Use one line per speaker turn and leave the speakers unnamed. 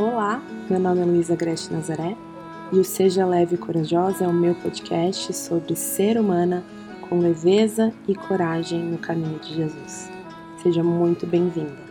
Olá, meu nome é Luísa Grete Nazaré e o Seja Leve e Corajosa é o meu podcast sobre ser humana com leveza e coragem no caminho de Jesus. Seja muito bem-vinda.